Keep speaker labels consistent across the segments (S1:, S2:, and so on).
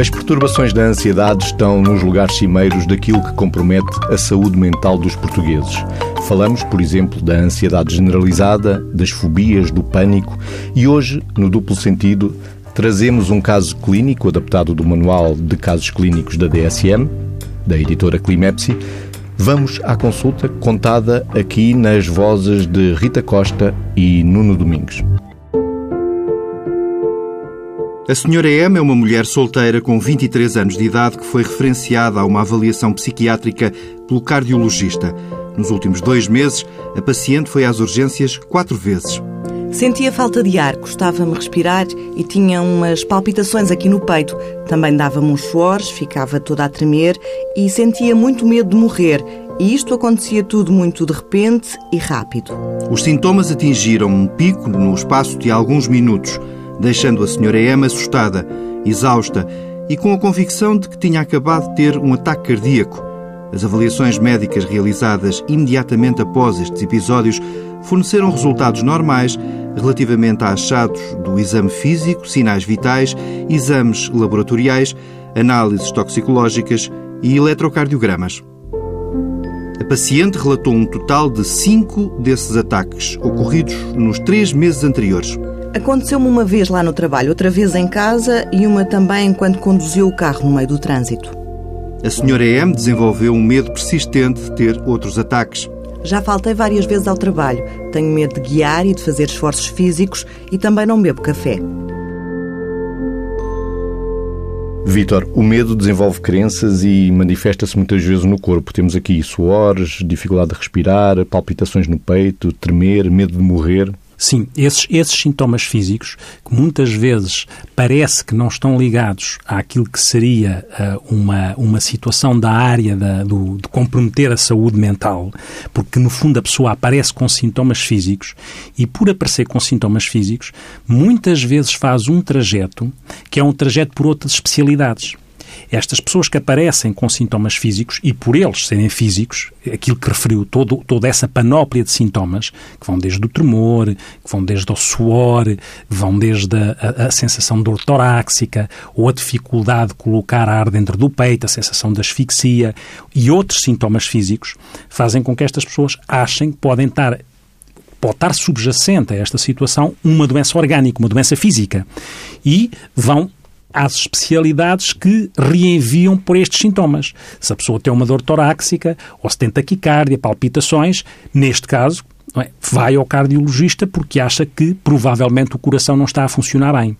S1: As perturbações da ansiedade estão nos lugares cimeiros daquilo que compromete a saúde mental dos portugueses. Falamos, por exemplo, da ansiedade generalizada, das fobias, do pânico e hoje, no duplo sentido, trazemos um caso clínico adaptado do Manual de Casos Clínicos da DSM, da editora Climepsi. Vamos à consulta contada aqui nas vozes de Rita Costa e Nuno Domingos.
S2: A senhora M é uma mulher solteira com 23 anos de idade que foi referenciada a uma avaliação psiquiátrica pelo cardiologista. Nos últimos dois meses, a paciente foi às urgências quatro vezes.
S3: Sentia falta de ar, custava-me respirar e tinha umas palpitações aqui no peito. Também dava-me uns suores, ficava toda a tremer e sentia muito medo de morrer. E isto acontecia tudo muito de repente e rápido.
S2: Os sintomas atingiram um pico no espaço de alguns minutos deixando a senhora Emma assustada, exausta e com a convicção de que tinha acabado de ter um ataque cardíaco. As avaliações médicas realizadas imediatamente após estes episódios forneceram resultados normais relativamente a achados do exame físico, sinais vitais, exames laboratoriais, análises toxicológicas e eletrocardiogramas. A paciente relatou um total de cinco desses ataques, ocorridos nos três meses anteriores.
S3: Aconteceu-me uma vez lá no trabalho, outra vez em casa e uma também enquanto conduziu o carro no meio do trânsito.
S2: A senhora M desenvolveu um medo persistente de ter outros ataques.
S3: Já faltei várias vezes ao trabalho. Tenho medo de guiar e de fazer esforços físicos e também não bebo café.
S1: Vítor, o medo desenvolve crenças e manifesta-se muitas vezes no corpo. Temos aqui suores, dificuldade de respirar, palpitações no peito, tremer, medo de morrer.
S4: Sim, esses, esses sintomas físicos, que muitas vezes parece que não estão ligados àquilo que seria uh, uma, uma situação da área da, do, de comprometer a saúde mental, porque no fundo a pessoa aparece com sintomas físicos e por aparecer com sintomas físicos, muitas vezes faz um trajeto que é um trajeto por outras especialidades. Estas pessoas que aparecem com sintomas físicos, e por eles serem físicos, aquilo que referiu, todo, toda essa panóplia de sintomas, que vão desde o tremor, que vão desde o suor, vão desde a, a, a sensação de dor torácica, ou a dificuldade de colocar ar dentro do peito, a sensação de asfixia, e outros sintomas físicos, fazem com que estas pessoas achem que podem estar pode estar subjacente a esta situação uma doença orgânica, uma doença física. E vão às especialidades que reenviam por estes sintomas. Se a pessoa tem uma dor torácica ou se tem taquicardia, palpitações, neste caso, é? vai ao cardiologista porque acha que provavelmente o coração não está a funcionar bem.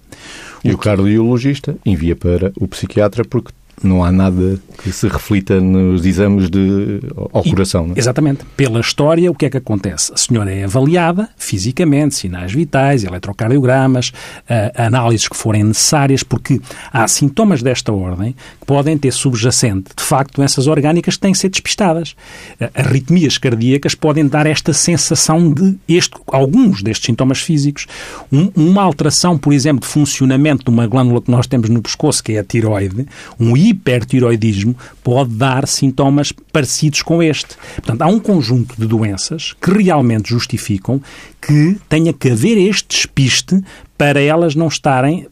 S1: E o cardiologista envia para o psiquiatra porque não há nada que se reflita nos exames de, ao coração. Não
S4: é? Exatamente. Pela história, o que é que acontece? A senhora é avaliada fisicamente, sinais vitais, eletrocardiogramas, uh, análises que forem necessárias, porque há sintomas desta ordem que podem ter subjacente, de facto, doenças orgânicas que têm que ser despistadas. Uh, arritmias cardíacas podem dar esta sensação de este, alguns destes sintomas físicos. Um, uma alteração, por exemplo, de funcionamento de uma glândula que nós temos no pescoço, que é a tiroide, um hipertiroidismo pode dar sintomas parecidos com este. Portanto, há um conjunto de doenças que realmente justificam que tenha que haver este despiste para elas não estarem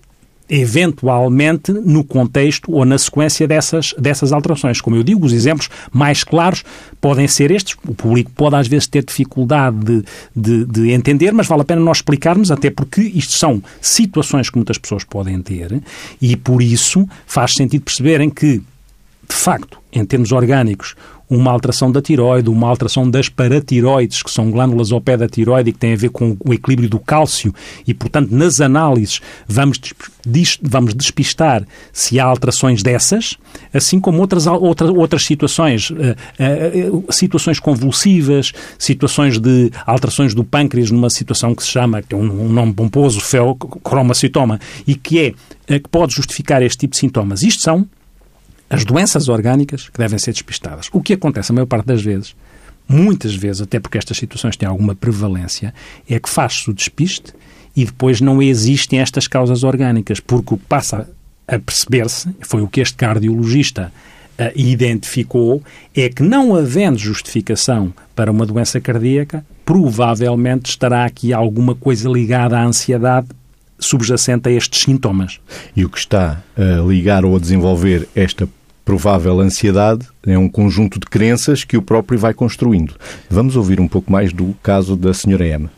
S4: eventualmente no contexto ou na sequência dessas, dessas alterações. Como eu digo, os exemplos mais claros podem ser estes. O público pode às vezes ter dificuldade de, de, de, entender, mas vale a pena nós explicarmos, até porque isto são situações que muitas pessoas podem ter e por isso faz sentido perceberem que, de facto, em termos orgânicos, uma alteração da tiroide, uma alteração das paratiroides, que são glândulas ao pé da tiroide e que têm a ver com o equilíbrio do cálcio e, portanto, nas análises vamos, vamos despistar se há alterações dessas, assim como outras, outras, outras situações, uh, uh, situações convulsivas, situações de alterações do pâncreas numa situação que se chama, que é um, um nome pomposo, feocromacitoma, e que é que pode justificar este tipo de sintomas. Isto são as doenças orgânicas que devem ser despistadas. O que acontece a maior parte das vezes, muitas vezes, até porque estas situações têm alguma prevalência, é que faz-se o despiste e depois não existem estas causas orgânicas, porque o que passa a perceber-se, foi o que este cardiologista uh, identificou, é que não havendo justificação para uma doença cardíaca, provavelmente estará aqui alguma coisa ligada à ansiedade subjacente a estes sintomas.
S1: E o que está a ligar ou a desenvolver esta provável ansiedade é um conjunto de crenças que o próprio vai construindo. Vamos ouvir um pouco mais do caso da senhora Emma.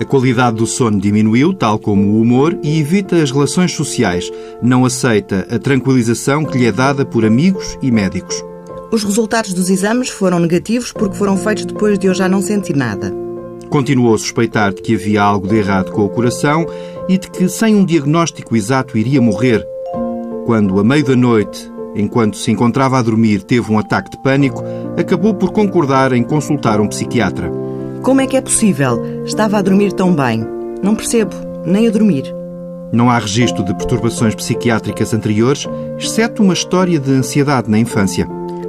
S2: A qualidade do sono diminuiu, tal como o humor, e evita as relações sociais. Não aceita a tranquilização que lhe é dada por amigos e médicos.
S3: Os resultados dos exames foram negativos porque foram feitos depois de eu já não sentir nada.
S2: Continuou a suspeitar de que havia algo de errado com o coração e de que, sem um diagnóstico exato, iria morrer. Quando, à meio da noite, enquanto se encontrava a dormir, teve um ataque de pânico, acabou por concordar em consultar um psiquiatra.
S3: Como é que é possível? Estava a dormir tão bem. Não percebo, nem a dormir.
S2: Não há registro de perturbações psiquiátricas anteriores, exceto uma história de ansiedade na infância.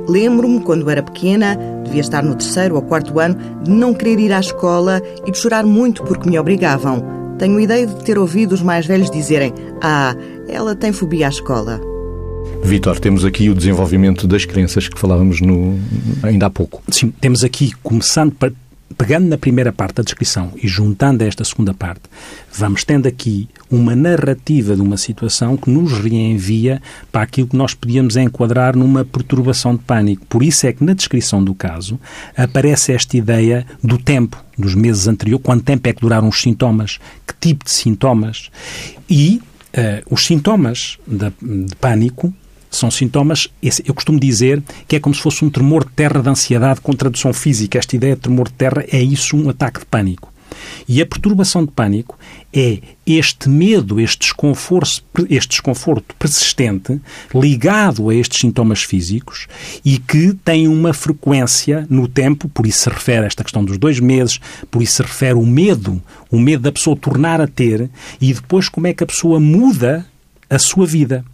S3: Lembro-me, quando era pequena, devia estar no terceiro ou quarto ano, de não querer ir à escola e de chorar muito porque me obrigavam. Tenho ideia de ter ouvido os mais velhos dizerem: Ah, ela tem fobia à escola.
S1: Vitor, temos aqui o desenvolvimento das crenças que falávamos no, ainda há pouco.
S4: Sim, temos aqui, começando pegando na primeira parte da descrição e juntando a esta segunda parte, vamos tendo aqui uma narrativa de uma situação que nos reenvia para aquilo que nós podíamos enquadrar numa perturbação de pânico. Por isso é que na descrição do caso aparece esta ideia do tempo, dos meses anteriores, quanto tempo é que duraram os sintomas, que tipo de sintomas. E uh, os sintomas de, de pânico são sintomas, eu costumo dizer que é como se fosse um tremor de terra de ansiedade com tradução física. Esta ideia de tremor de terra é isso, um ataque de pânico. E a perturbação de pânico é este medo, este desconforto, este desconforto persistente ligado a estes sintomas físicos e que tem uma frequência no tempo, por isso se refere a esta questão dos dois meses, por isso se refere o medo, o medo da pessoa tornar a ter e depois como é que a pessoa muda a sua vida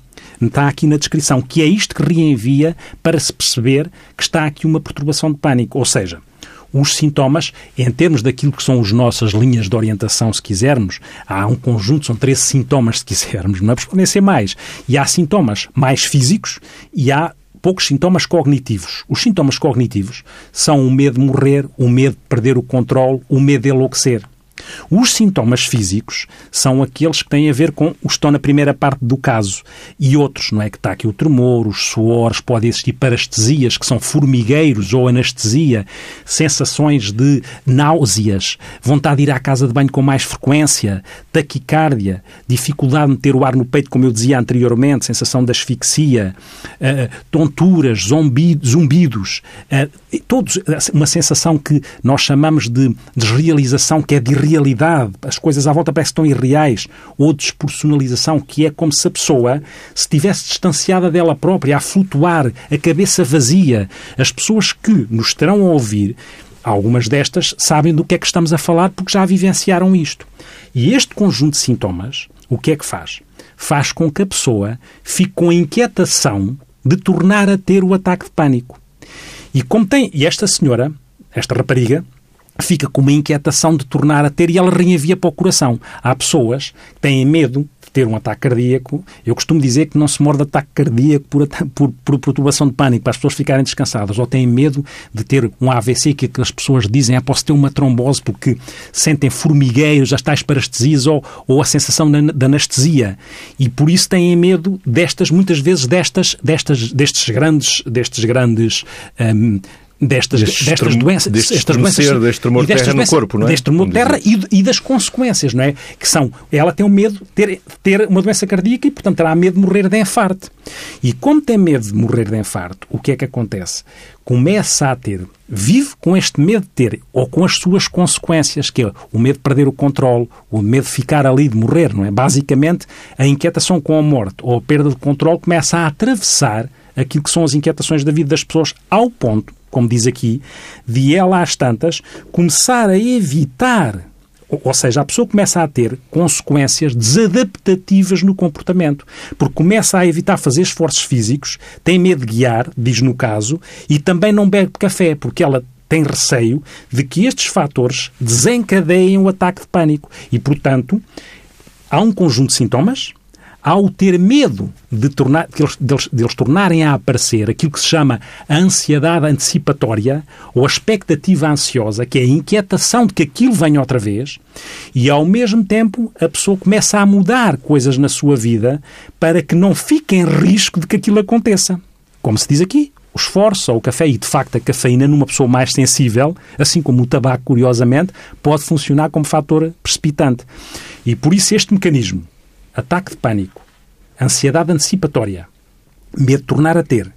S4: está aqui na descrição, que é isto que reenvia para se perceber que está aqui uma perturbação de pânico. Ou seja, os sintomas, em termos daquilo que são as nossas linhas de orientação, se quisermos, há um conjunto, são três sintomas, se quisermos, não é? Podem ser mais. E há sintomas mais físicos e há poucos sintomas cognitivos. Os sintomas cognitivos são o medo de morrer, o medo de perder o controle, o medo de enlouquecer. Os sintomas físicos são aqueles que têm a ver com o estão na primeira parte do caso e outros, não é? Que está aqui o tremor, os suores, pode existir parestesias, que são formigueiros ou anestesia, sensações de náuseas, vontade de ir à casa de banho com mais frequência, taquicardia, dificuldade de meter o ar no peito, como eu dizia anteriormente, sensação de asfixia, uh, tonturas, zumbidos, uh, todos, uma sensação que nós chamamos de desrealização, que é de irrealidade, as coisas à volta parecem tão irreais, ou despersonalização, que é como se a pessoa se estivesse distanciada dela própria, a flutuar, a cabeça vazia. As pessoas que nos estarão a ouvir, algumas destas sabem do que é que estamos a falar porque já vivenciaram isto. E este conjunto de sintomas, o que é que faz? Faz com que a pessoa fique com a inquietação de tornar a ter o ataque de pânico. E como tem, e esta senhora, esta rapariga, fica com uma inquietação de tornar a ter e ela reenvia para o coração. Há pessoas que têm medo de ter um ataque cardíaco. Eu costumo dizer que não se morde ataque cardíaco por, por, por perturbação de pânico, para as pessoas ficarem descansadas. Ou têm medo de ter um AVC, que as pessoas dizem, é, posso ter uma trombose porque sentem formigueiros, as tais parestesias ou, ou a sensação de anestesia. E por isso têm medo destas, muitas vezes, destas, destas, destes grandes, destes grandes um, destas, destas doenças,
S1: deste estas doenças, deste tremor de terra no corpo, não é?
S4: Deste tremor de terra e, e, das consequências, não é? Que são, ela tem o medo de ter, ter uma doença cardíaca e, portanto, terá medo de morrer de infarto. E como tem medo de morrer de infarto, o que é que acontece? Começa a ter, vive com este medo de ter, ou com as suas consequências, que é o medo de perder o controle, o medo de ficar ali, de morrer, não é? Basicamente, a inquietação com a morte ou a perda de controle começa a atravessar aquilo que são as inquietações da vida das pessoas, ao ponto como diz aqui, de ela às tantas começar a evitar ou seja, a pessoa começa a ter consequências desadaptativas no comportamento, porque começa a evitar fazer esforços físicos, tem medo de guiar, diz no caso, e também não bebe café, porque ela tem receio de que estes fatores desencadeiem o ataque de pânico. E, portanto, há um conjunto de sintomas, ao ter medo de, tornar, de, eles, de, eles, de eles tornarem a aparecer aquilo que se chama a ansiedade antecipatória ou a expectativa ansiosa, que é a inquietação de que aquilo venha outra vez, e ao mesmo tempo a pessoa começa a mudar coisas na sua vida para que não fique em risco de que aquilo aconteça. Como se diz aqui, o esforço ou o café, e de facto a cafeína numa pessoa mais sensível, assim como o tabaco, curiosamente, pode funcionar como fator precipitante. E por isso este mecanismo, ataque de pânico, ansiedade antecipatória, medo de tornar a ter,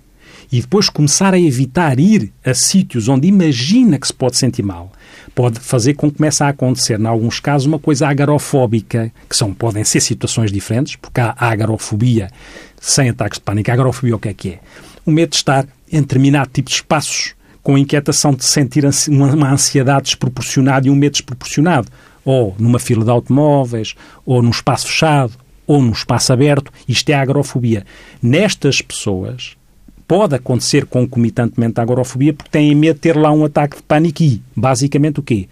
S4: e depois começar a evitar ir a sítios onde imagina que se pode sentir mal, pode fazer com que comece a acontecer, em alguns casos, uma coisa agarofóbica, que são, podem ser situações diferentes, porque há agarofobia sem ataques de pânico. A agarofobia o que é que é? O medo de estar em determinado tipo de espaços, com a inquietação de sentir uma ansiedade desproporcionada e um medo desproporcionado, ou numa fila de automóveis, ou num espaço fechado, ou num espaço aberto. Isto é a agorafobia. Nestas pessoas, pode acontecer concomitantemente a agorafobia porque têm medo de ter lá um ataque de pânico e, basicamente, o quê?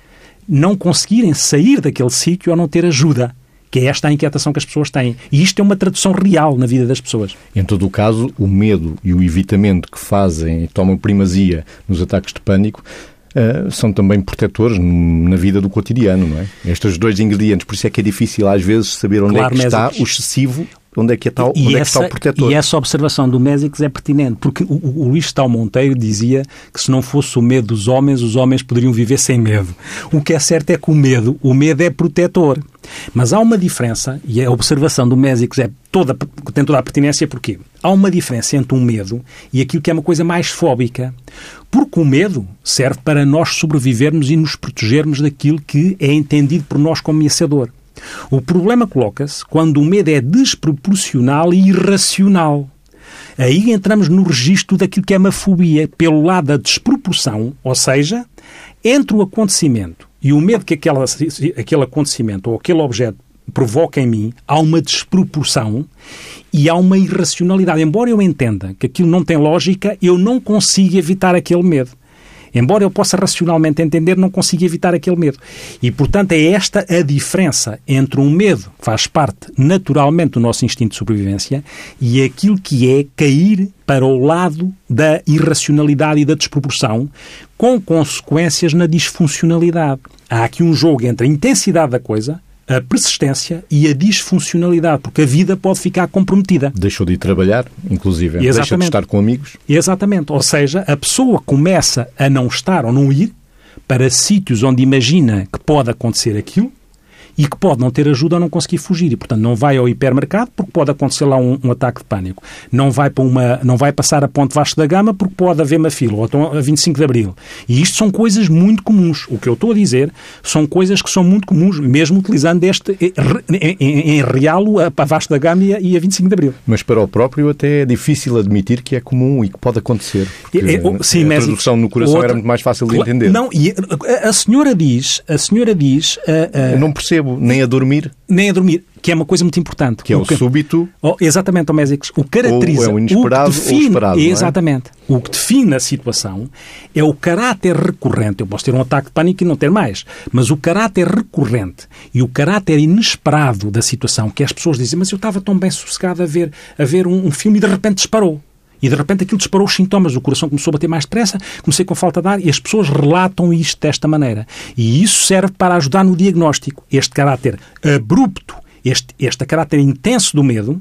S4: Não conseguirem sair daquele sítio ou não ter ajuda que é esta a inquietação que as pessoas têm. E isto é uma tradução real na vida das pessoas.
S1: Em todo o caso, o medo e o evitamento que fazem e tomam primazia nos ataques de pânico Uh, são também protetores na vida do cotidiano, não é? Estes dois ingredientes, por isso é que é difícil às vezes saber onde claro, é que está o excessivo onde é que está, onde é que está o protetor.
S4: E essa observação do Mésicos é pertinente, porque o, o, Luís Tal Monteiro dizia que se não fosse o medo dos homens, os homens poderiam viver sem medo. O que é certo é que o medo, o medo é protetor. Mas há uma diferença, e a observação do Mésicos é toda, tem toda a pertinência, porquê? Há uma diferença entre um medo e aquilo que é uma coisa mais fóbica. Porque o medo serve para nós sobrevivermos e nos protegermos daquilo que é entendido por nós como ameaçador. O problema coloca-se quando o medo é desproporcional e irracional. Aí entramos no registro daquilo que é uma fobia, pelo lado da desproporção, ou seja, entre o acontecimento e o medo que aquela, aquele acontecimento ou aquele objeto provoca em mim, há uma desproporção e há uma irracionalidade. Embora eu entenda que aquilo não tem lógica, eu não consigo evitar aquele medo. Embora eu possa racionalmente entender, não consigo evitar aquele medo. E, portanto, é esta a diferença entre um medo que faz parte naturalmente do nosso instinto de sobrevivência e aquilo que é cair para o lado da irracionalidade e da desproporção, com consequências na disfuncionalidade. Há aqui um jogo entre a intensidade da coisa a persistência e a disfuncionalidade, porque a vida pode ficar comprometida.
S1: Deixou de ir trabalhar, inclusive, Exatamente. deixa de estar com amigos.
S4: Exatamente, ou seja, a pessoa começa a não estar ou não ir para sítios onde imagina que pode acontecer aquilo e que pode não ter ajuda ou não conseguir fugir. E, portanto, não vai ao hipermercado porque pode acontecer lá um, um, ataque de pânico. Não vai, para uma, não vai passar a Ponte Vasco da Gama porque pode haver uma fila, ou então a 25 de Abril. E isto são coisas muito comuns. O que eu estou a dizer são coisas que são muito comuns, mesmo utilizando este, em, em, em real, a Vasco da Gama e a 25 de Abril.
S1: Mas para o próprio até é difícil admitir que é comum e que pode acontecer. É, é, sim, a tradução no coração outra, era muito mais fácil de entender.
S4: Não, e a, a senhora diz, a senhora diz...
S1: Uh, não percebo nem a dormir.
S4: Nem a dormir, que é uma coisa muito importante.
S1: Que é o, o súbito.
S4: Oh, exatamente, Mésicos. O caracteriza.
S1: Ou é o inesperado
S4: o define,
S1: ou esperado.
S4: Exatamente. É? O que define a situação é o caráter recorrente. Eu posso ter um ataque de pânico e não ter mais. Mas o caráter recorrente e o caráter inesperado da situação, que as pessoas dizem, mas eu estava tão bem sossegado a ver, a ver um, um filme e de repente disparou. E de repente aquilo disparou os sintomas, o coração começou a bater mais depressa, comecei com falta de ar e as pessoas relatam isto desta maneira. E isso serve para ajudar no diagnóstico. Este caráter abrupto, este, este caráter intenso do medo,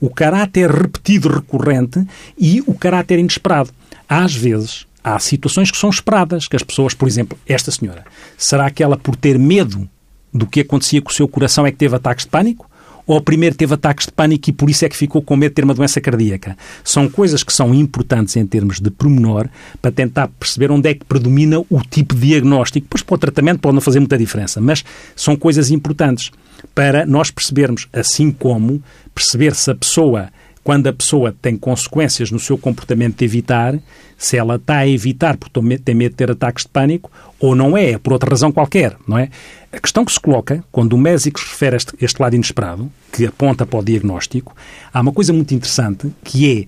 S4: o caráter repetido, recorrente e o caráter inesperado. Às vezes, há situações que são esperadas, que as pessoas, por exemplo, esta senhora, será que ela, por ter medo do que acontecia com o seu coração, é que teve ataques de pânico? Ou primeiro teve ataques de pânico e por isso é que ficou com medo de ter uma doença cardíaca. São coisas que são importantes em termos de promenor para tentar perceber onde é que predomina o tipo de diagnóstico. Pois para o tratamento pode não fazer muita diferença, mas são coisas importantes para nós percebermos, assim como perceber se a pessoa quando a pessoa tem consequências no seu comportamento de evitar, se ela está a evitar porque tem medo de ter ataques de pânico ou não é, é por outra razão qualquer, não é? A questão que se coloca, quando o médico refere este, este lado inesperado, que aponta para o diagnóstico, há uma coisa muito interessante que é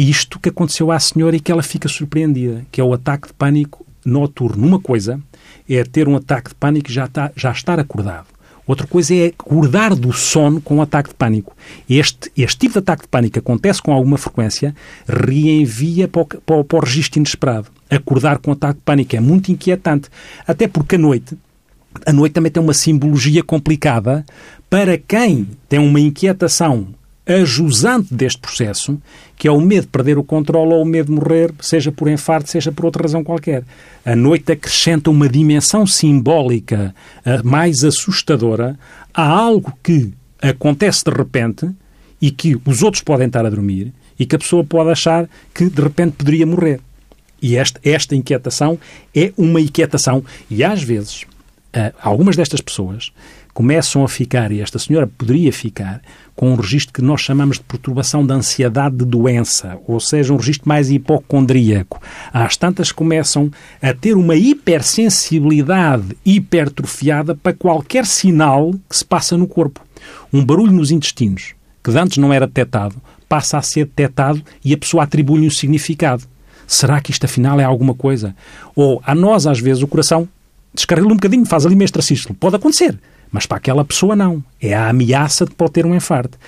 S4: isto que aconteceu à senhora e que ela fica surpreendida, que é o ataque de pânico noturno. Uma coisa é ter um ataque de pânico e já, está, já estar acordado. Outra coisa é acordar do sono com um ataque de pânico. Este, este tipo de ataque de pânico acontece com alguma frequência, reenvia para o, para, para o registro inesperado. Acordar com um ataque de pânico é muito inquietante, até porque a noite, a noite também tem uma simbologia complicada para quem tem uma inquietação ajusante deste processo, que é o medo de perder o controle ou o medo de morrer, seja por infarto, seja por outra razão qualquer. A noite acrescenta uma dimensão simbólica mais assustadora a algo que acontece de repente e que os outros podem estar a dormir e que a pessoa pode achar que de repente poderia morrer. E esta, esta inquietação é uma inquietação. E às vezes, uh, algumas destas pessoas começam a ficar, e esta senhora poderia ficar, com um registro que nós chamamos de perturbação da ansiedade de doença, ou seja, um registro mais hipocondríaco. Às tantas começam a ter uma hipersensibilidade hipertrofiada para qualquer sinal que se passa no corpo. Um barulho nos intestinos, que antes não era detectado, passa a ser detectado e a pessoa atribui-lhe um significado. Será que isto afinal é alguma coisa? Ou a nós, às vezes, o coração descarrila um bocadinho, faz ali meio extracístolo. Pode acontecer. Mas para aquela pessoa não. É a ameaça de pode ter um infarto.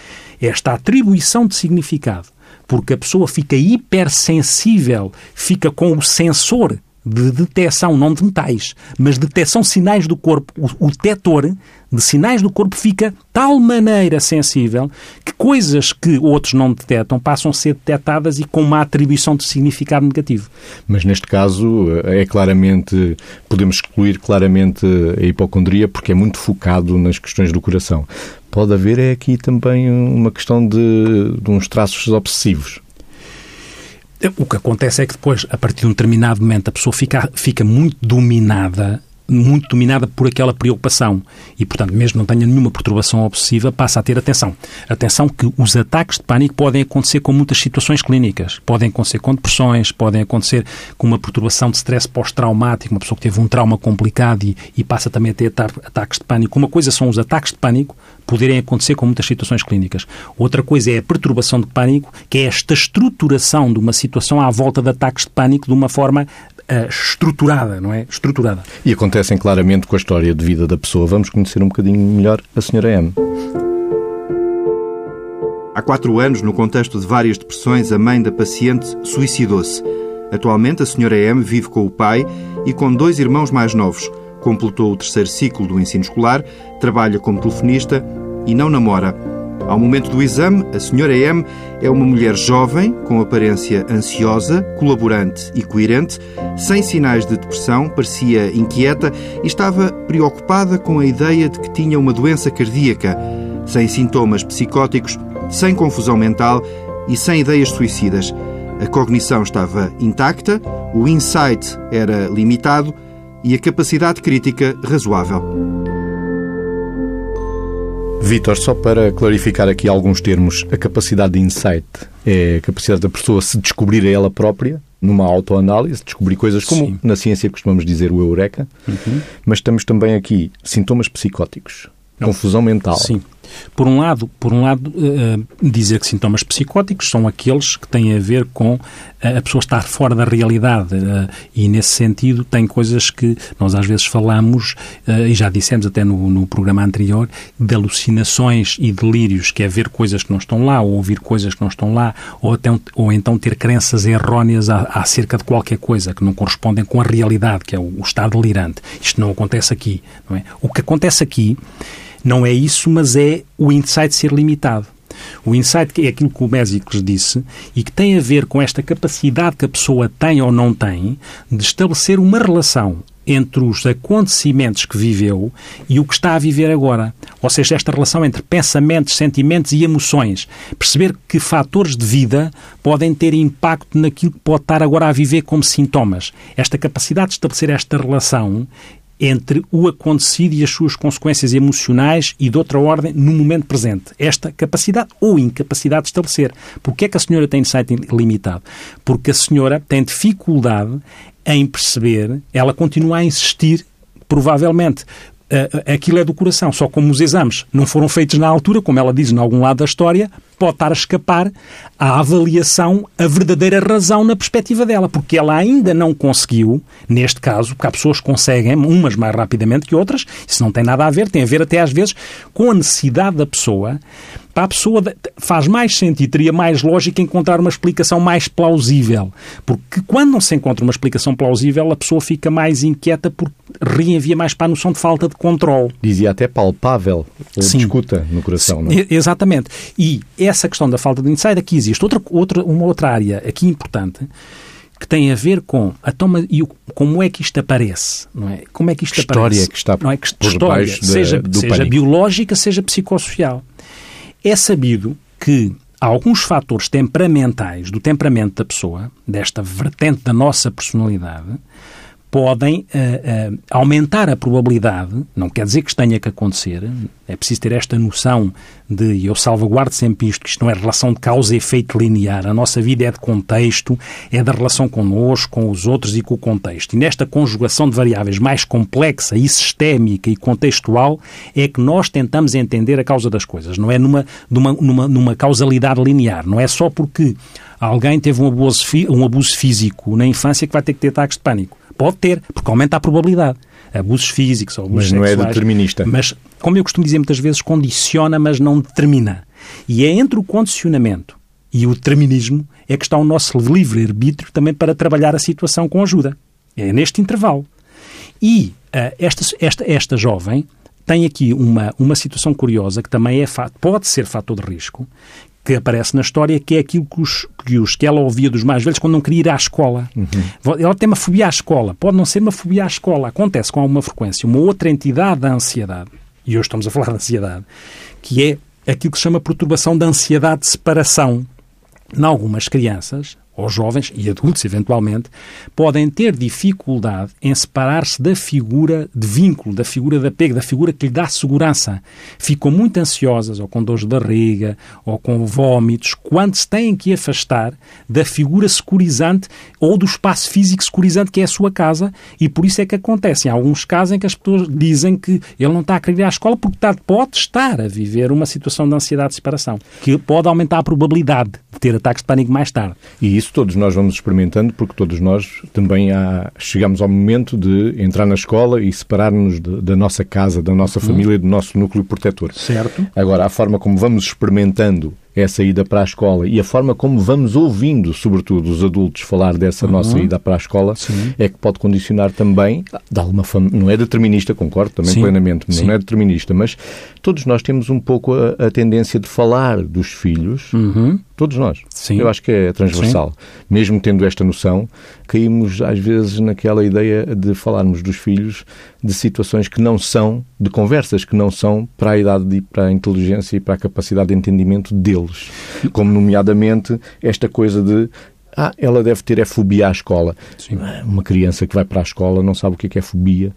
S4: Esta atribuição de significado, porque a pessoa fica hipersensível, fica com o sensor de detecção, não de metais, mas de detecção de sinais do corpo. O, o detector de sinais do corpo fica tal maneira sensível que coisas que outros não detectam passam a ser detectadas e com uma atribuição de significado negativo.
S1: Mas neste caso é claramente, podemos excluir claramente a hipocondria porque é muito focado nas questões do coração. Pode haver é aqui também uma questão de, de uns traços obsessivos.
S4: O que acontece é que depois, a partir de um determinado momento, a pessoa fica, fica muito dominada muito dominada por aquela preocupação e, portanto, mesmo não tenha nenhuma perturbação obsessiva, passa a ter atenção. Atenção que os ataques de pânico podem acontecer com muitas situações clínicas. Podem acontecer com depressões, podem acontecer com uma perturbação de stress pós-traumático, uma pessoa que teve um trauma complicado e, e passa também a ter ataques de pânico. Uma coisa são os ataques de pânico, poderem acontecer com muitas situações clínicas. Outra coisa é a perturbação de pânico, que é esta estruturação de uma situação à volta de ataques de pânico de uma forma uh, estruturada, não é? Estruturada.
S1: E acontecem claramente com a história de vida da pessoa. Vamos conhecer um bocadinho melhor a senhora M.
S2: Há quatro anos, no contexto de várias depressões, a mãe da paciente suicidou-se. Atualmente, a senhora M vive com o pai e com dois irmãos mais novos. Completou o terceiro ciclo do ensino escolar, trabalha como telefonista e não namora. Ao momento do exame, a senhora M é uma mulher jovem, com aparência ansiosa, colaborante e coerente, sem sinais de depressão, parecia inquieta e estava preocupada com a ideia de que tinha uma doença cardíaca, sem sintomas psicóticos, sem confusão mental e sem ideias suicidas. A cognição estava intacta, o insight era limitado e a capacidade crítica razoável.
S1: Vítor, só para clarificar aqui alguns termos, a capacidade de insight é a capacidade da pessoa se descobrir a ela própria, numa autoanálise, descobrir coisas como Sim. na ciência costumamos dizer o eureka, uhum. mas temos também aqui sintomas psicóticos, Não. confusão mental.
S4: Sim. Por um lado, por um lado uh, dizer que sintomas psicóticos são aqueles que têm a ver com uh, a pessoa estar fora da realidade uh, e, nesse sentido, tem coisas que nós às vezes falamos, e já dissemos até no, no, programa anterior, de alucinações e delírios, que é ver coisas que não estão lá, ou ouvir coisas que não estão lá, ou, até, ou então ter crenças erróneas acerca de qualquer coisa que não correspondem com a realidade, que é o, o estado delirante. Isto não acontece aqui. Não é? O que acontece aqui não é isso, mas é o insight ser limitado. O insight é aquilo que o Mésicles disse e que tem a ver com esta capacidade que a pessoa tem ou não tem de estabelecer uma relação entre os acontecimentos que viveu e o que está a viver agora. Ou seja, esta relação entre pensamentos, sentimentos e emoções. Perceber que fatores de vida podem ter impacto naquilo que pode estar agora a viver como sintomas. Esta capacidade de estabelecer esta relação entre o acontecido e as suas consequências emocionais e de outra ordem no momento presente. Esta capacidade ou incapacidade de estabelecer. Porquê é que a senhora tem insight limitado? Porque a senhora tem dificuldade em perceber, ela continua a insistir, provavelmente, aquilo é do coração. Só como os exames não foram feitos na altura, como ela diz em algum lado da história, pode estar a escapar à avaliação, a verdadeira razão na perspectiva dela, porque ela ainda não conseguiu, neste caso, porque há pessoas que conseguem, umas mais rapidamente que outras, isso não tem nada a ver, tem a ver até às vezes com a necessidade da pessoa para a pessoa faz mais sentido, teria mais lógica encontrar uma explicação mais plausível. Porque quando não se encontra uma explicação plausível, a pessoa fica mais inquieta porque reenvia mais para a noção de falta de controle.
S1: Dizia até palpável, ou Sim. discuta no coração, não é?
S4: Exatamente. E essa questão da falta de insight, aqui existe outra, outra, uma outra área aqui importante que tem a ver com a toma e o, como é que isto aparece, não é? Como é que isto
S1: que
S4: aparece?
S1: História que está
S4: não é? que por história, seja, seja biológica, seja psicossocial. É sabido que alguns fatores temperamentais do temperamento da pessoa, desta vertente da nossa personalidade, podem uh, uh, aumentar a probabilidade, não quer dizer que isto tenha que acontecer, é preciso ter esta noção de, eu salvaguardo sempre isto, que isto não é relação de causa e efeito linear, a nossa vida é de contexto, é da relação connosco, com os outros e com o contexto. E nesta conjugação de variáveis mais complexa e sistémica e contextual é que nós tentamos entender a causa das coisas, não é numa, numa, numa, numa causalidade linear, não é só porque alguém teve um abuso, um abuso físico na infância que vai ter que ter ataques de pânico. Pode ter, porque aumenta a probabilidade. Abusos físicos ou abusos
S1: Mas não
S4: é
S1: sexuais, é determinista.
S4: Mas, como eu costumo dizer muitas vezes, condiciona, mas não determina. E é entre o condicionamento e o determinismo é que está o nosso livre-arbítrio também para trabalhar a situação com ajuda. É neste intervalo. E uh, esta, esta, esta jovem tem aqui uma, uma situação curiosa que também é pode ser fator de risco, que aparece na história, que é aquilo que, os, que, os, que ela ouvia dos mais velhos quando não queria ir à escola. Uhum. Ela tem uma fobia à escola. Pode não ser uma fobia à escola. Acontece com alguma frequência. Uma outra entidade da ansiedade, e hoje estamos a falar de ansiedade, que é aquilo que se chama perturbação da ansiedade de separação. Em algumas crianças, ou jovens e adultos, eventualmente, podem ter dificuldade em separar-se da figura de vínculo, da figura de apego, da figura que lhe dá segurança. Ficam muito ansiosas, ou com dores de barriga, ou com vômitos, quando se têm que afastar da figura securizante ou do espaço físico securizante que é a sua casa, e por isso é que acontece. Em alguns casos em que as pessoas dizem que ele não está a querer ir à escola porque pode estar a viver uma situação de ansiedade de separação, que pode aumentar a probabilidade de ter ataques de pânico mais tarde.
S1: E isso todos nós vamos experimentando, porque todos nós também há, chegamos ao momento de entrar na escola e separar-nos da nossa casa, da nossa uhum. família, do nosso núcleo protetor.
S4: Certo.
S1: Agora, a forma como vamos experimentando essa ida para a escola e a forma como vamos ouvindo, sobretudo os adultos, falar dessa uhum. nossa ida para a escola Sim. é que pode condicionar também, de alguma forma, não é determinista, concordo também Sim. plenamente, não Sim. é determinista, mas todos nós temos um pouco a, a tendência de falar dos filhos, uhum. Todos nós. Eu acho que é transversal. Mesmo tendo esta noção, caímos às vezes naquela ideia de falarmos dos filhos de situações que não são, de conversas que não são para a idade e para a inteligência e para a capacidade de entendimento deles. Como, nomeadamente, esta coisa de ah, ela deve ter é fobia à escola. Sim. Uma criança que vai para a escola não sabe o que é, é fobia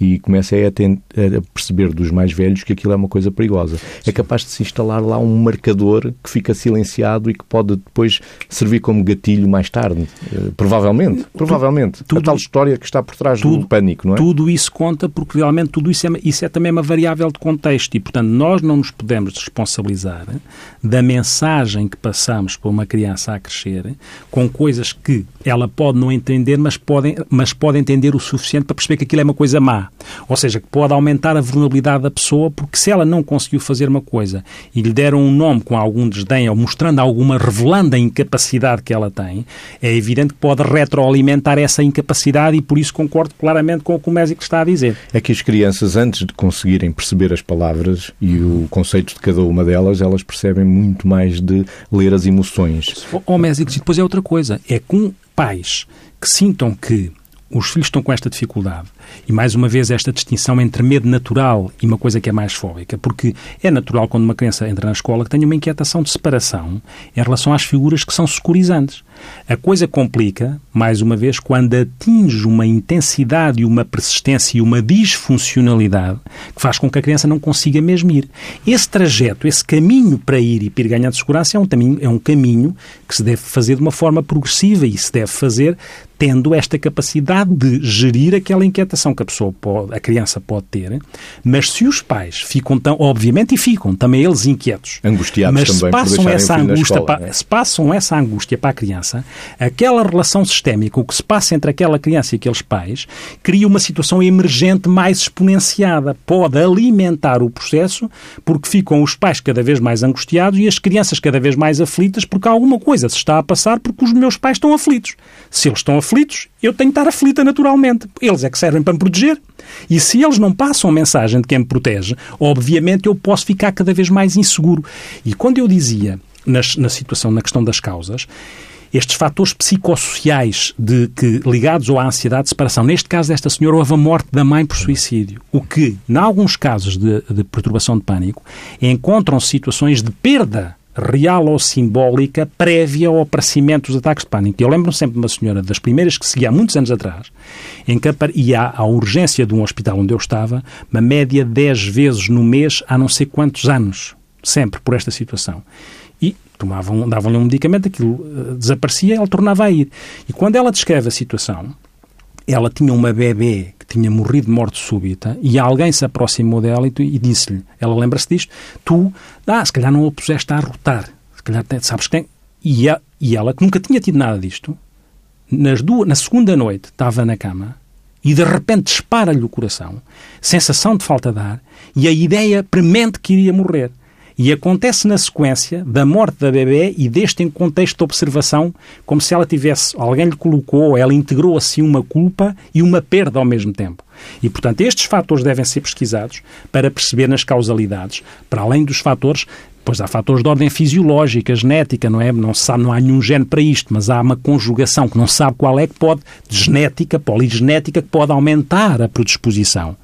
S1: e começa a, a, perceber dos mais velhos que aquilo é uma coisa perigosa. É capaz de se instalar lá um marcador que fica silenciado e que pode depois servir como gatilho mais tarde. Uh, provavelmente. Provavelmente. Tudo, a tal história que está por trás tudo, do pânico, não é?
S4: Tudo isso conta porque realmente tudo isso é, isso é também uma variável de contexto e, portanto, nós não nos podemos responsabilizar da mensagem que passamos para uma criança a crescer com coisas que ela pode não entender, mas pode, mas pode entender o suficiente para perceber que aquilo é uma coisa má. Ou seja, que pode aumentar a vulnerabilidade da pessoa, porque se ela não conseguiu fazer uma coisa e lhe deram um nome com algum desdém ou mostrando alguma, revelando a incapacidade que ela tem, é evidente que pode retroalimentar essa incapacidade e por isso concordo claramente com o que o médico está a dizer.
S1: É que as crianças, antes de conseguirem perceber as palavras e o conceito de cada uma delas, elas percebem muito mais de ler as emoções.
S4: Ó, oh, médicos, e depois é outra coisa. É com pais que sintam que os filhos estão com esta dificuldade. E mais uma vez esta distinção entre medo natural e uma coisa que é mais fóbica, porque é natural quando uma criança entra na escola que tenha uma inquietação de separação em relação às figuras que são securizantes. A coisa complica, mais uma vez, quando atinge uma intensidade e uma persistência e uma disfuncionalidade que faz com que a criança não consiga mesmo ir. Esse trajeto, esse caminho para ir e para ir ganhando segurança é um, caminho, é um caminho que se deve fazer de uma forma progressiva e se deve fazer tendo esta capacidade de gerir aquela inquietação que a pessoa pode, a criança pode ter, mas se os pais ficam tão, obviamente, e ficam também eles inquietos,
S1: angustiados
S4: mas
S1: também
S4: se passam essa angústia,
S1: escola,
S4: para,
S1: é?
S4: se passam essa angústia para a criança, aquela relação sistémica, o que se passa entre aquela criança e aqueles pais, cria uma situação emergente mais exponenciada, pode alimentar o processo, porque ficam os pais cada vez mais angustiados e as crianças cada vez mais aflitas, porque alguma coisa se está a passar porque os meus pais estão aflitos. Se eles estão aflitos, eu tenho que estar aflita naturalmente. Eles é que servem para me proteger. E se eles não passam a mensagem de quem me protege, obviamente eu posso ficar cada vez mais inseguro. E quando eu dizia na situação, na questão das causas, estes fatores psicossociais de que, ligados à ansiedade de separação, neste caso desta senhora, houve a morte da mãe por suicídio, o que, em alguns casos de, de perturbação de pânico, encontram situações de perda real ou simbólica prévia ao aparecimento dos ataques de pânico. Eu lembro-me sempre de uma senhora, das primeiras que segui há muitos anos atrás, em que ia à urgência de um hospital onde eu estava, uma média de 10 vezes no mês há não sei quantos anos, sempre por esta situação. E tomavam, davam-lhe um medicamento, aquilo uh, desaparecia, ela tornava a ir. E quando ela descreve a situação, ela tinha uma bebê que tinha morrido de morte súbita e alguém se aproximou dela e, e disse-lhe, ela lembra-se disto, tu, ah, se calhar não a puseste a arrotar, se calhar sabes que tem... E, a, e ela, que nunca tinha tido nada disto, nas duas, na segunda noite estava na cama e de repente dispara-lhe o coração, sensação de falta de ar e a ideia premente que iria morrer. E acontece na sequência da morte da bebê e deste em contexto de observação, como se ela tivesse, alguém lhe colocou, ela integrou assim uma culpa e uma perda ao mesmo tempo. E, portanto, estes fatores devem ser pesquisados para perceber nas causalidades, para além dos fatores Pois há fatores de ordem fisiológica, genética, não é? Não se sabe, não há nenhum gene para isto, mas há uma conjugação que não se sabe qual é que pode, de genética, poligenética, que pode aumentar a predisposição.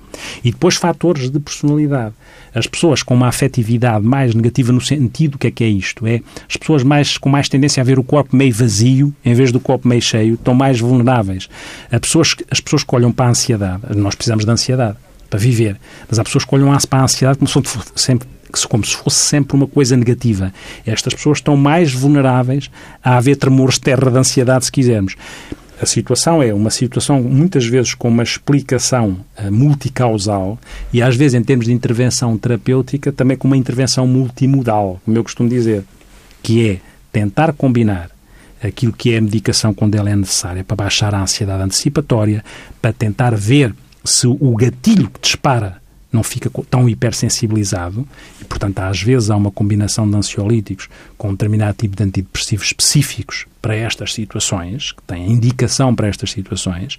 S4: E depois fatores de personalidade. As pessoas com uma afetividade mais negativa no sentido, o que é que é isto? É as pessoas mais, com mais tendência a ver o corpo meio vazio em vez do corpo meio cheio estão mais vulneráveis. As pessoas, as pessoas que olham para a ansiedade, nós precisamos de ansiedade para viver, mas há pessoas que olham para a ansiedade como se fosse sempre como se fosse sempre uma coisa negativa. Estas pessoas estão mais vulneráveis a haver tremores de terra de ansiedade, se quisermos. A situação é uma situação, muitas vezes, com uma explicação uh, multicausal e, às vezes, em termos de intervenção terapêutica, também com uma intervenção multimodal, como eu costumo dizer, que é tentar combinar aquilo que é a medicação quando ela é necessária para baixar a ansiedade antecipatória, para tentar ver se o gatilho que dispara não fica tão hipersensibilizado e, portanto, às vezes há uma combinação de ansiolíticos com um determinado tipo de antidepressivos específicos para estas situações, que têm indicação para estas situações,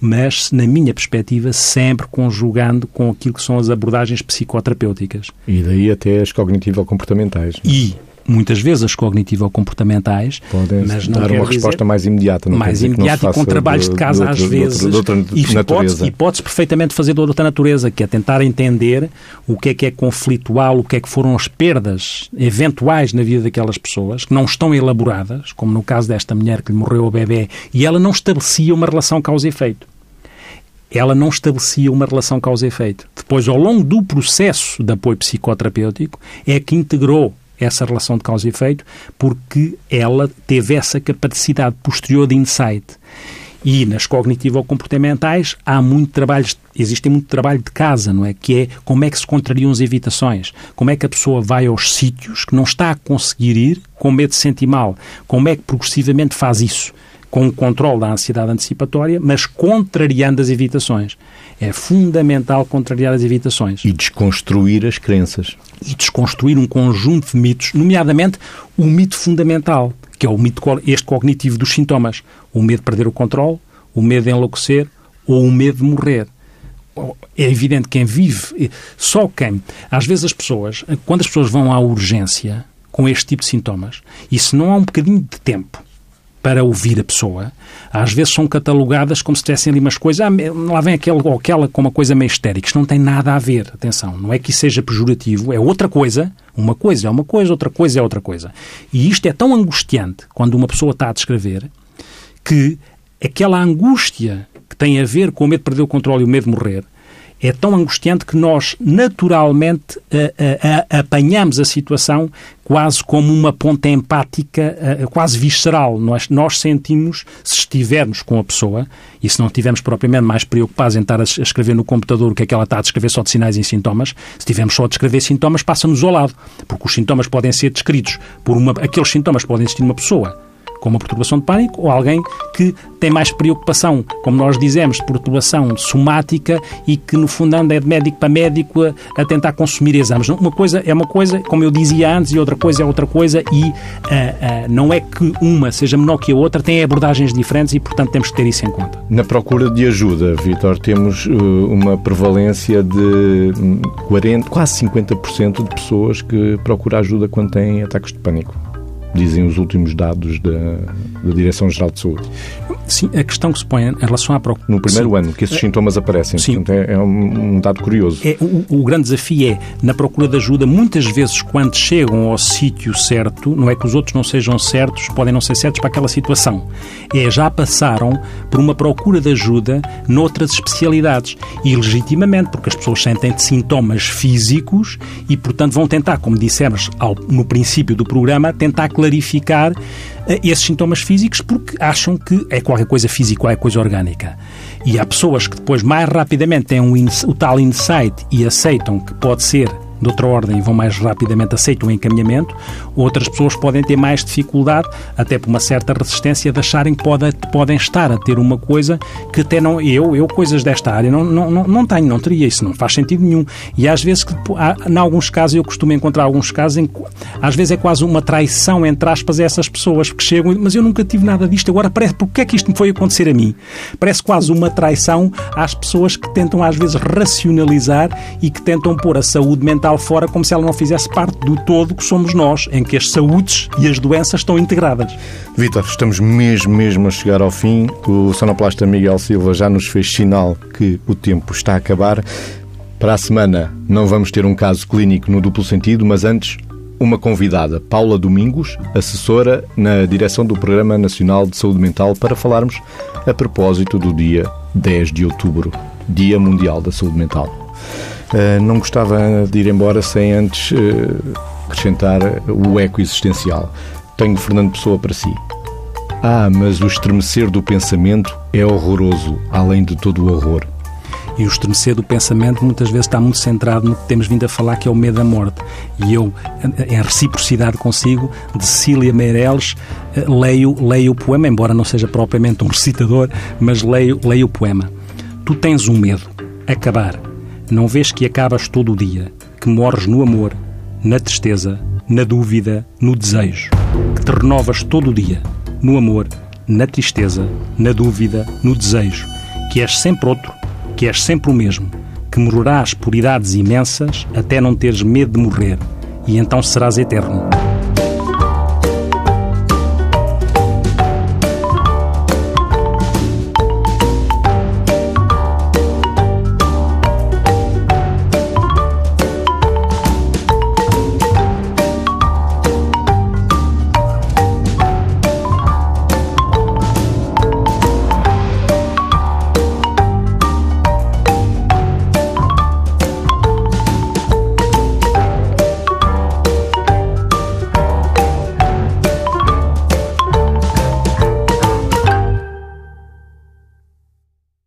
S4: mas, na minha perspectiva, sempre conjugando com aquilo que são as abordagens psicoterapêuticas.
S1: E daí até as cognitivo-comportamentais.
S4: É? E muitas vezes as cognitivo-comportamentais,
S1: Podem mas não dar uma resposta mais imediata.
S4: Mais imediata e com trabalhos de, de casa, de outra, às vezes. De outra,
S1: e,
S4: e pode-se perfeitamente fazer de outra natureza, que é tentar entender o que é que é conflitual, o que é que foram as perdas eventuais na vida daquelas pessoas, que não estão elaboradas, como no caso desta mulher que lhe morreu o bebê, e ela não estabelecia uma relação causa-efeito ela não estabelecia uma relação causa-efeito. Depois, ao longo do processo de apoio psicoterapêutico, é que integrou essa relação de causa e efeito, porque ela teve essa capacidade posterior de insight. E nas cognitivo-comportamentais há muito trabalho, existe muito trabalho de casa, não é? Que é como é que se contrariam as evitações, como é que a pessoa vai aos sítios que não está a conseguir ir com medo de sentir mal, como é que progressivamente faz isso com o controle da ansiedade antecipatória, mas contrariando as evitações. É fundamental contrariar as evitações.
S1: E desconstruir as crenças.
S4: E desconstruir um conjunto de mitos, nomeadamente o mito fundamental, que é o mito este cognitivo dos sintomas. O medo de perder o controle, o medo de enlouquecer ou o medo de morrer. É evidente que quem vive, só quem. Às vezes as pessoas, quando as pessoas vão à urgência com este tipo de sintomas, e se não há um bocadinho de tempo para ouvir a pessoa, às vezes são catalogadas como se tivessem ali umas coisas, ah, lá vem aquele ou aquela com uma coisa meio histérica. Isto não tem nada a ver, atenção, não é que isso seja pejorativo, é outra coisa, uma coisa é uma coisa, outra coisa é outra coisa. E isto é tão angustiante quando uma pessoa está a descrever que aquela angústia que tem a ver com o medo de perder o controle e o medo de morrer é tão angustiante que nós naturalmente apanhamos a situação quase como uma ponta empática, quase visceral. Nós, nós sentimos, se estivermos com a pessoa, e se não estivermos propriamente mais preocupados em estar a escrever no computador o que é que ela está a descrever só de sinais e sintomas, se estivermos só a descrever sintomas, passa-nos ao lado. Porque os sintomas podem ser descritos por uma... Aqueles sintomas podem existir numa pessoa com uma perturbação de pânico ou alguém que tem mais preocupação, como nós dizemos, de perturbação somática e que, no fundo, anda de médico para médico a, a, tentar consumir exames. Uma coisa é uma coisa, como eu dizia antes, e outra coisa é outra coisa, e uh, uh, não é que uma seja menor que a outra, tem abordagens diferentes e, portanto, temos que ter isso em conta.
S1: Na procura de ajuda, Vitor, temos uh, uma prevalência de 40, quase 50% de pessoas que procuram ajuda quando têm ataques de pânico dizem os últimos dados da, da Direção-Geral de Saúde.
S4: Sim, a questão que se põe em relação à procura...
S1: No primeiro Sim. ano que esses sintomas aparecem. Sim. Portanto, é, é um, um, dado curioso.
S4: É, o, o, grande desafio é, na procura de ajuda, muitas vezes, quando chegam ao sítio certo, não é que os outros não sejam certos, podem não ser certos para aquela situação. É, já passaram por uma procura de ajuda noutras especialidades. E legitimamente, porque as pessoas sentem sintomas físicos e, portanto, vão tentar, como dissemos ao, no princípio do programa, tentar clarificar uh, esses sintomas físicos porque acham que é qualquer coisa física ou é coisa orgânica. E há pessoas que depois mais rapidamente têm um, o tal insight e aceitam que pode ser de outra ordem e vão mais rapidamente, aceitam o encaminhamento, outras pessoas podem ter mais dificuldade, até por uma certa resistência, de acharem que pode, podem estar a ter uma coisa que até não. Eu, eu coisas desta área, não, não, não, tenho, não teria, isso não faz sentido nenhum. E às vezes, há, em alguns casos, eu costumo encontrar alguns casos em que às vezes é quase uma traição, entre aspas, a essas pessoas que chegam, mas eu nunca tive nada disto, agora parece, porque é que isto me foi acontecer a mim? Parece quase uma traição às pessoas que tentam às vezes racionalizar e que tentam pôr a saúde mental mental fora como se ela não fizesse parte do todo que somos nós, em que as saúdes e as doenças estão integradas.
S1: Vitor, estamos mesmo, mesmo a chegar ao fim. O sonoplasta Miguel Silva já nos fez sinal que o tempo está a acabar. Para a semana não vamos ter um caso clínico no duplo sentido, mas antes uma convidada, Paula Domingos, assessora na direção do Programa Nacional de Saúde Mental, para falarmos a propósito do dia 10 de outubro, Dia Mundial da Saúde Mental. Eh, não gostava de ir embora sem antes uh, acrescentar o eco existencial. Tenho Fernando Pessoa para si. Ah, mas o estremecer do pensamento é horroroso, além de todo o horror.
S4: E o estremecer do pensamento muitas vezes está muito centrado no que temos vindo a falar, que é o medo da morte. E eu, em reciprocidade consigo, de Cília Meireles, eh, leio, leio o poema, embora não seja propriamente um recitador, mas leio, leio o poema. Tu tens um medo, acabar não vês que acabas todo o dia, que morres no amor, na tristeza, na dúvida, no desejo, que te renovas todo o dia, no amor, na tristeza, na dúvida, no desejo, que és sempre outro, que és sempre o mesmo, que morrerás por idades imensas até não teres medo de morrer, e então serás eterno.